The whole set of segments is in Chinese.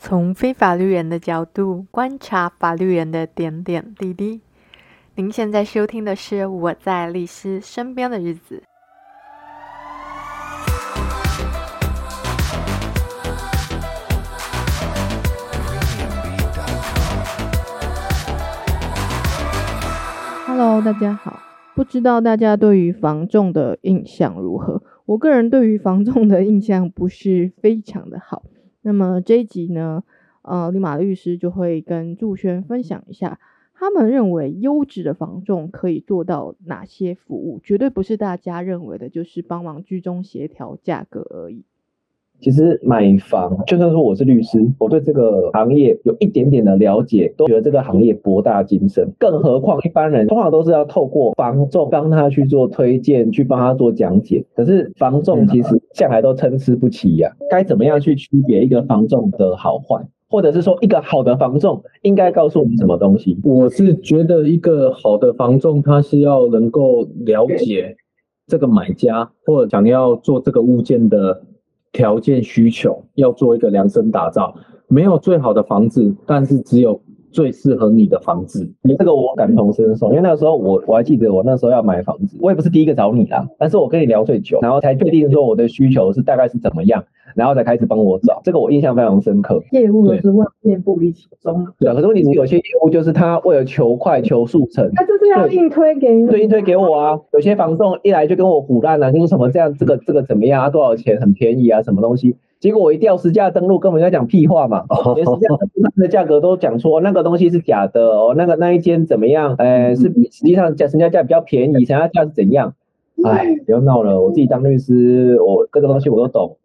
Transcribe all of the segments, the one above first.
从非法律人的角度观察法律人的点点滴滴。您现在收听的是《我在律师身边的日子》。Hello，大家好。不知道大家对于房仲的印象如何？我个人对于房仲的印象不是非常的好。那么这一集呢，呃，立马律师就会跟祝轩分享一下，他们认为优质的房仲可以做到哪些服务，绝对不是大家认为的，就是帮忙居中协调价格而已。其实买房，就算说我是律师，我对这个行业有一点点的了解，都觉得这个行业博大精深。更何况一般人通常都是要透过房仲帮他去做推荐，去帮他做讲解。可是房仲其实向来都参差不齐呀、啊。该怎么样去区别一个房仲的好坏，或者是说一个好的房仲应该告诉我们什么东西？我是觉得一个好的房仲，他是要能够了解这个买家或者想要做这个物件的。条件需求要做一个量身打造，没有最好的房子，但是只有最适合你的房子。这个我感同身受，因为那个时候我我还记得我那时候要买房子，我也不是第一个找你啦，但是我跟你聊最久，然后才确定说我的需求是大概是怎么样，然后才开始帮我找。这个我印象非常深刻。业务都是万变不离其宗。对，可是问题是有些业务就是他为了求快求速成，他就是要硬推给你，对，硬推给我啊。有些房仲一来就跟我唬烂了，就是什么这样这个这个怎么样啊，多少钱很便宜啊，什么东西。结果我一调实价登录，根本在讲屁话嘛！连实价登录的价格都讲错，那个东西是假的哦，那个那一间怎么样？哎，是比实际上价成交价比较便宜，成交价是怎样？哎，不要闹了，我自己当律师，我各个东西我都懂，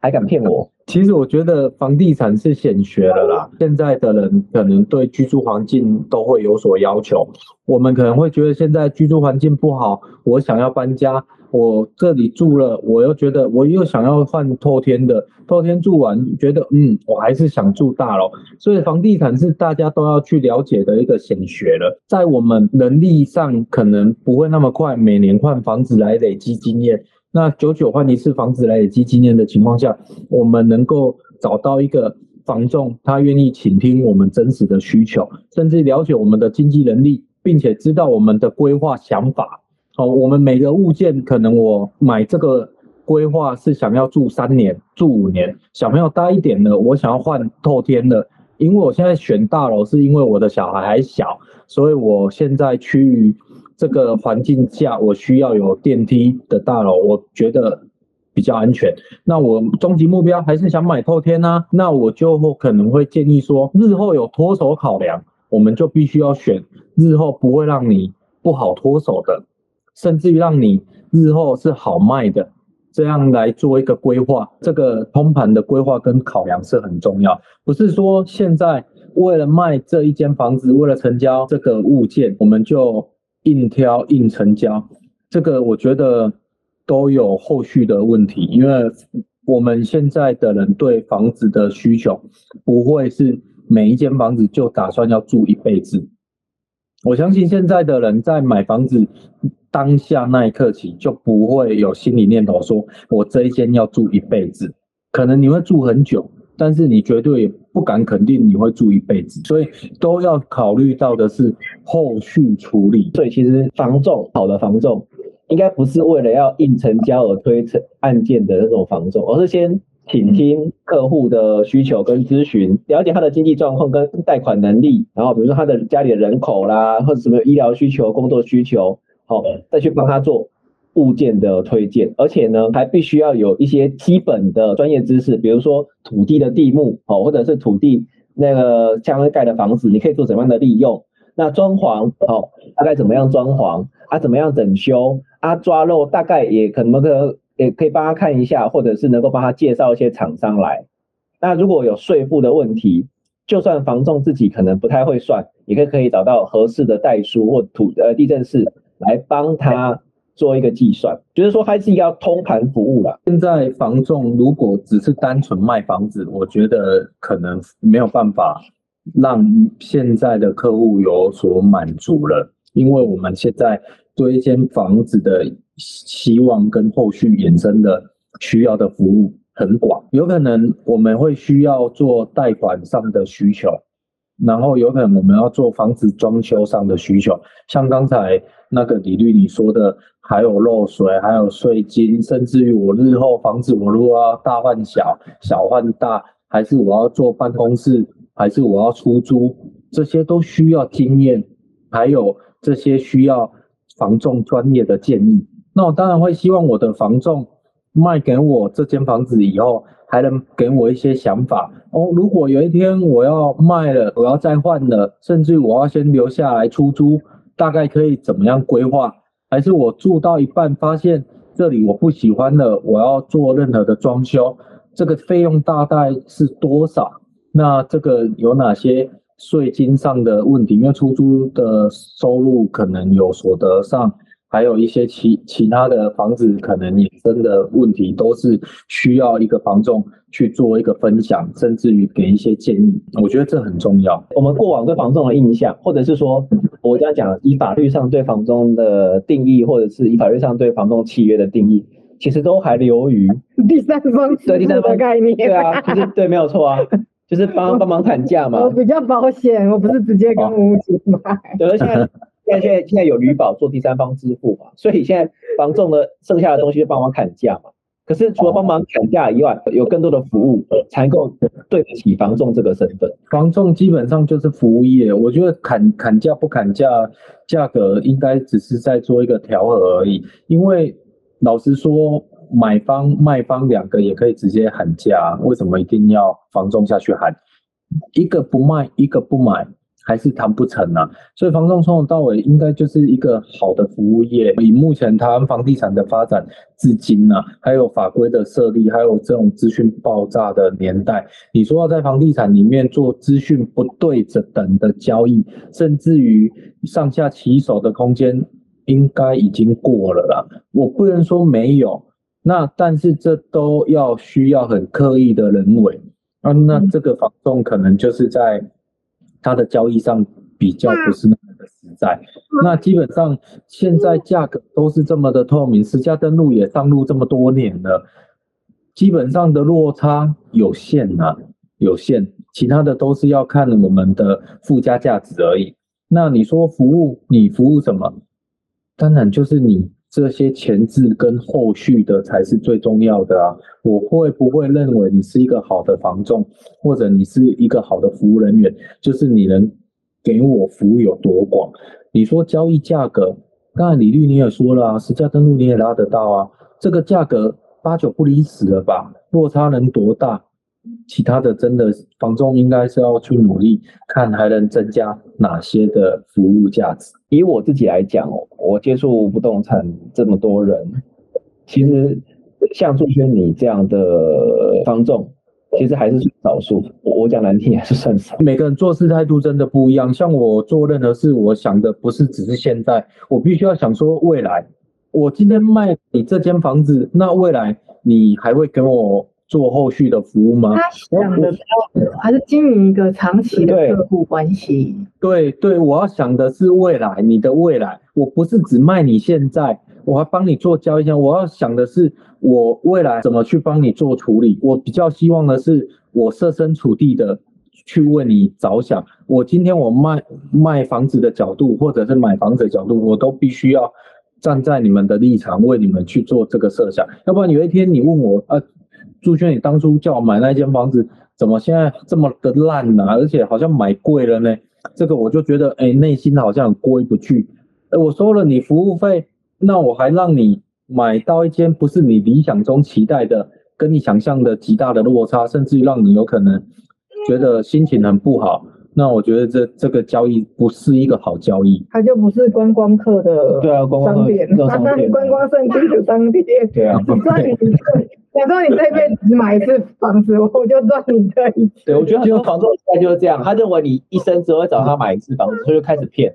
还敢骗我？其实我觉得房地产是显学了啦，现在的人可能对居住环境都会有所要求，我们可能会觉得现在居住环境不好，我想要搬家。我这里住了，我又觉得我又想要换透天的，透天住完觉得嗯，我还是想住大楼，所以房地产是大家都要去了解的一个显学了。在我们能力上可能不会那么快，每年换房子来累积经验，那久久换一次房子来累积经验的情况下，我们能够找到一个房仲，他愿意倾听我们真实的需求，甚至了解我们的经济能力，并且知道我们的规划想法。哦，我们每个物件可能我买这个规划是想要住三年、住五年，小朋友大一点的，我想要换透天的，因为我现在选大楼是因为我的小孩还小，所以我现在区域这个环境下，我需要有电梯的大楼，我觉得比较安全。那我终极目标还是想买透天啊，那我就可能会建议说，日后有脱手考量，我们就必须要选日后不会让你不好脱手的。甚至于让你日后是好卖的，这样来做一个规划，这个通盘的规划跟考量是很重要。不是说现在为了卖这一间房子，为了成交这个物件，我们就硬挑硬成交。这个我觉得都有后续的问题，因为我们现在的人对房子的需求，不会是每一间房子就打算要住一辈子。我相信现在的人在买房子。当下那一刻起，就不会有心理念头说，我这一间要住一辈子。可能你会住很久，但是你绝对不敢肯定你会住一辈子。所以都要考虑到的是后续处理。所以其实房仲，好的房仲，应该不是为了要硬成交而推成案件的那种房仲，而是先倾听客户的需求跟咨询，了解他的经济状况跟贷款能力，然后比如说他的家里的人口啦，或者什么医疗需求、工作需求。好，再去帮他做物件的推荐，而且呢，还必须要有一些基本的专业知识，比如说土地的地目，哦，或者是土地那个将来盖的房子，你可以做怎么样的利用？那装潢，哦，大概怎么样装潢？啊，怎么样整修？啊，抓漏大概也可能可也可以帮他看一下，或者是能够帮他介绍一些厂商来。那如果有税负的问题，就算房仲自己可能不太会算，也可以可以找到合适的代书或土呃地政士。来帮他做一个计算，就是说还是要通盘服务啦。现在房仲如果只是单纯卖房子，我觉得可能没有办法让现在的客户有所满足了，因为我们现在对一间房子的希望跟后续衍生的需要的服务很广，有可能我们会需要做贷款上的需求，然后有可能我们要做房子装修上的需求，像刚才那个李律你说的，还有漏水，还有税金，甚至于我日后房子我如果要大换小，小换大，还是我要做办公室，还是我要出租，这些都需要经验，还有这些需要房仲专业的建议。那我当然会希望我的房仲卖给我这间房子以后，还能给我一些想法哦。如果有一天我要卖了，我要再换了，甚至我要先留下来出租，大概可以怎么样规划？还是我住到一半发现这里我不喜欢了，我要做任何的装修，这个费用大概是多少？那这个有哪些税金上的问题？因为出租的收入可能有所得上。还有一些其其他的房子可能衍生的问题，都是需要一个房仲去做一个分享，甚至于给一些建议。我觉得这很重要。我们过往对房仲的印象，或者是说，我这样讲，以法律上对房仲的定义，或者是以法律上对房仲契约的定义，其实都还留于 第三方对第三方概念。对啊，对，没有错啊，就是帮帮忙砍价嘛。我比较保险，我不是直接跟屋主买。对，而且。现在现在现在有履保做第三方支付嘛，所以现在房仲的剩下的东西就帮忙砍价嘛。可是除了帮忙砍价以外，有更多的服务才能够对得起房仲这个身份。房仲基本上就是服务业，我觉得砍砍价不砍价，价格应该只是在做一个调和而已。因为老实说，买方卖方两个也可以直接喊价，为什么一定要房仲下去喊？一个不卖，一个不买。还是谈不成啊，所以房仲从头到尾应该就是一个好的服务业。以目前台湾房地产的发展至今呢、啊，还有法规的设立，还有这种资讯爆炸的年代，你说要在房地产里面做资讯不对等的交易，甚至于上下其手的空间，应该已经过了啦。我不能说没有，那但是这都要需要很刻意的人为啊，那这个房仲可能就是在。它的交易上比较不是那么的实在，那基本上现在价格都是这么的透明，实价登录也上路这么多年了，基本上的落差有限啊，有限，其他的都是要看我们的附加价值而已。那你说服务，你服务什么？当然就是你。这些前置跟后续的才是最重要的啊！我会不会认为你是一个好的房仲，或者你是一个好的服务人员，就是你能给我服务有多广？你说交易价格，刚才李律你也说了啊，实价登录你也拉得到啊，这个价格八九不离十了吧？落差能多大？其他的真的房仲应该是要去努力，看还能增加哪些的服务价值。以我自己来讲哦，我接触不动产这么多人，其实像祝轩你这样的房仲，其实还是少数。我讲难听也是算少。每个人做事态度真的不一样。像我做任何事，我想的不是只是现在，我必须要想说未来。我今天卖你这间房子，那未来你还会跟我？做后续的服务吗？他想的还是经营一个长期的客户关系。对对，我要想的是未来，你的未来，我不是只卖你现在，我还帮你做交易。我要想的是我未来怎么去帮你做处理。我比较希望的是，我设身处地的去为你着想。我今天我卖卖房子的角度，或者是买房子的角度，我都必须要站在你们的立场，为你们去做这个设想。要不然有一天你问我啊。朱轩，你当初叫我买那间房子，怎么现在这么的烂呢？而且好像买贵了呢。这个我就觉得，哎，内心好像过意不去。哎，我收了你服务费，那我还让你买到一间不是你理想中期待的，跟你想象的极大的落差，甚至于让你有可能觉得心情很不好。那我觉得这这个交易不是一个好交易。它就不是观光客的对啊，观光商店，观光胜地的商店。对啊，你赚你 假说你这辈子只买一次房子，我就赚你这一次。对，我觉得很多房仲现在就是这样，他认为你一生只会找他买一次房子，所以就开始骗。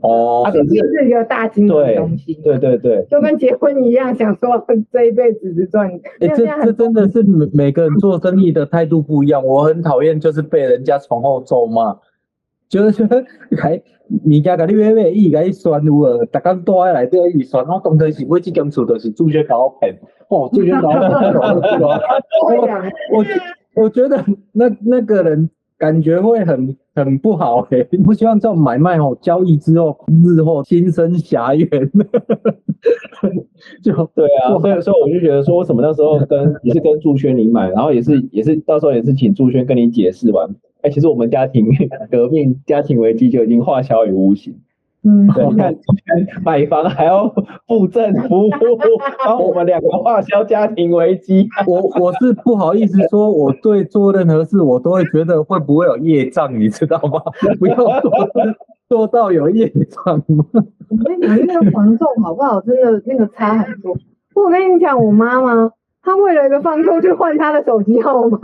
哦，它是一个大金的东西。对对对，就跟结婚一样，想说 这一辈子只赚。哎、欸，这这真的是每每个人做生意的态度不一样。我很讨厌就是被人家从后咒骂。就是还物件甲你买买，伊甲你算有无？逐工住在内底，伊算我当初是买即间厝，就是主角甲我骗。哦，主角甲我骗，我我我觉得那那个人感觉会很很不好诶、欸，不希望这种买卖哦交易之后日后心生狭怨。就对啊，所以说我就觉得说，为什么那时候跟也是跟祝轩你买，然后也是也是到时候也是请祝轩跟你解释完。哎，其实我们家庭革命、家庭危机就已经化小于无形。嗯，对，你看 买房还要付政府，帮我们两个化消家庭危机。我我是不好意思说，我对做任何事我都会觉得会不会有业障，你知道吗？不要做做到有业障吗？我跟你讲，那个房仲好不好？真的那个差很多。我跟你讲，我妈妈。她为了一个房仲去换她的手机号码，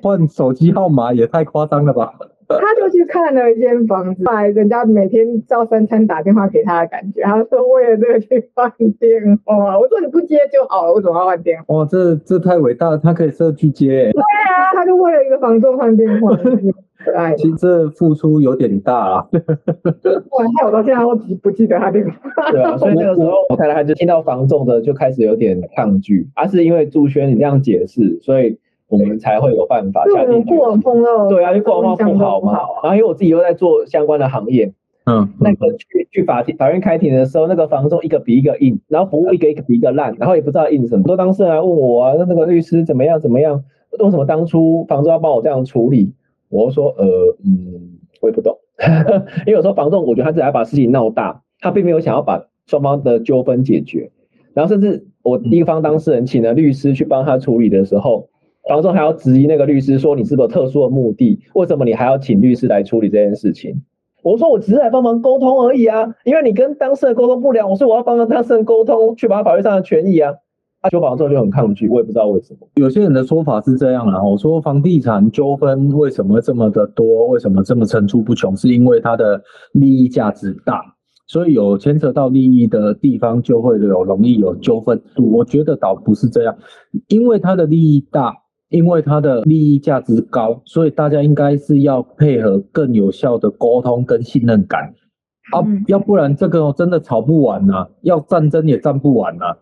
换手机号码也太夸张了吧？他就去看了一间房子，来人家每天照三餐打电话给他的感觉，他说为了这个去换电话。我说你不接就好了，为什么要换电话？哇，这这太伟大了，他可以设去接。对啊，他就为了一个房东换电话。可爱，其实这付出有点大啊。哇，害我到现在都记不记得他这个。对啊，所以那个时候我太太就听到房仲的就开始有点抗拒，而、啊、是因为朱轩你这样解释，所以我们才会有办法下定决心。过往碰到对啊，就过往碰不好嘛。然后因为我自己又在做相关的行业，嗯，那个去去法庭法院开庭的时候，那个房仲一个比一个硬，然后服务一个一个比一个烂，然后也不知道硬什么。很多当事人来问我啊，那那个律师怎么样怎么样？为什么当初房仲要帮我这样处理？我说呃嗯，我也不懂，因为有时候房仲我觉得他只要把事情闹大，他并没有想要把双方的纠纷解决，然后甚至我一方当事人请了律师去帮他处理的时候，房仲还要质疑那个律师说，你是不是有特殊的目的？为什么你还要请律师来处理这件事情？我说我只是来帮忙沟通而已啊，因为你跟当事人沟通不了，我说我要帮着当事人沟通，确保法律上的权益啊。他修房之后就很抗拒，我也不知道为什么。有些人的说法是这样啦，我说房地产纠纷为什么这么的多，为什么这么层出不穷，是因为它的利益价值大，所以有牵扯到利益的地方就会有容易有纠纷。我觉得倒不是这样，因为它的利益大，因为它的利益价值高，所以大家应该是要配合更有效的沟通跟信任感啊，要不然这个真的吵不完啊，要战争也战不完啊。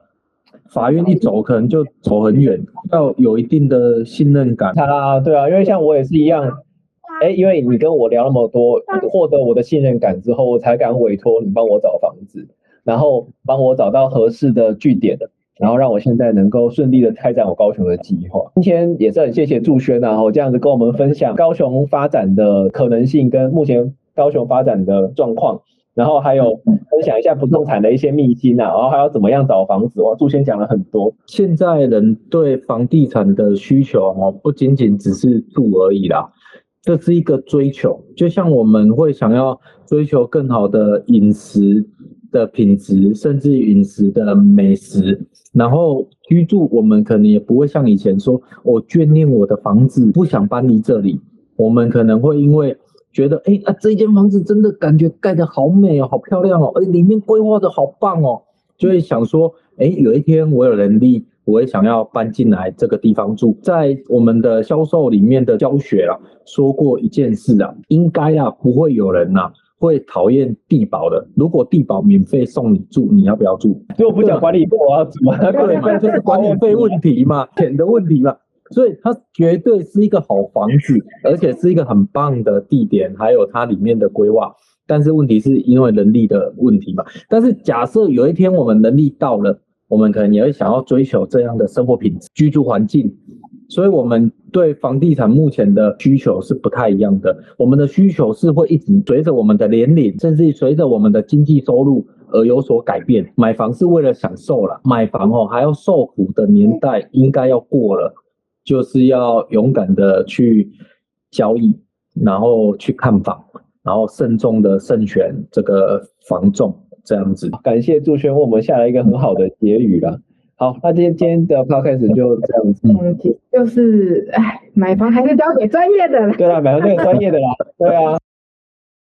法院一走，可能就走很远，要有一定的信任感。啊，对啊，因为像我也是一样，哎，因为你跟我聊那么多，获得我的信任感之后，我才敢委托你帮我找房子，然后帮我找到合适的据点，然后让我现在能够顺利的开展我高雄的计划。今天也是很谢谢祝轩啊，然后这样子跟我们分享高雄发展的可能性跟目前高雄发展的状况。然后还有分享一下不动产的一些秘辛啊，然后还要怎么样找房子？哇，祝轩讲了很多。现在人对房地产的需求哦，不仅仅只是住而已啦，这是一个追求。就像我们会想要追求更好的饮食的品质，甚至饮食的美食。然后居住，我们可能也不会像以前说，我眷恋我的房子，不想搬离这里。我们可能会因为。觉得哎啊，这间房子真的感觉盖得好美哦，好漂亮哦，哎，里面规划的好棒哦，就会想说，哎，有一天我有能力，我也想要搬进来这个地方住。在我们的销售里面的教学啊，说过一件事啊，应该啊不会有人呐、啊、会讨厌地保的。如果地保免费送你住，你要不要住？如果不讲管理费，我要住啊。对，那就是管理费问题嘛，钱的问题嘛。所以它绝对是一个好房子，而且是一个很棒的地点，还有它里面的规划。但是问题是因为人力的问题嘛。但是假设有一天我们能力到了，我们可能也会想要追求这样的生活品质、居住环境。所以我们对房地产目前的需求是不太一样的。我们的需求是会一直随着我们的年龄，甚至随着我们的经济收入而有所改变。买房是为了享受了，买房哦还要受苦的年代应该要过了。就是要勇敢的去交易，然后去看房，然后慎重的慎选这个房仲，这样子。感谢祝轩为我们下了一个很好的结语了。好，那今天今天的 podcast 就这样子。嗯，就是，哎，买房还是交给专业的。对啊，买房交给专业的啦。对啊。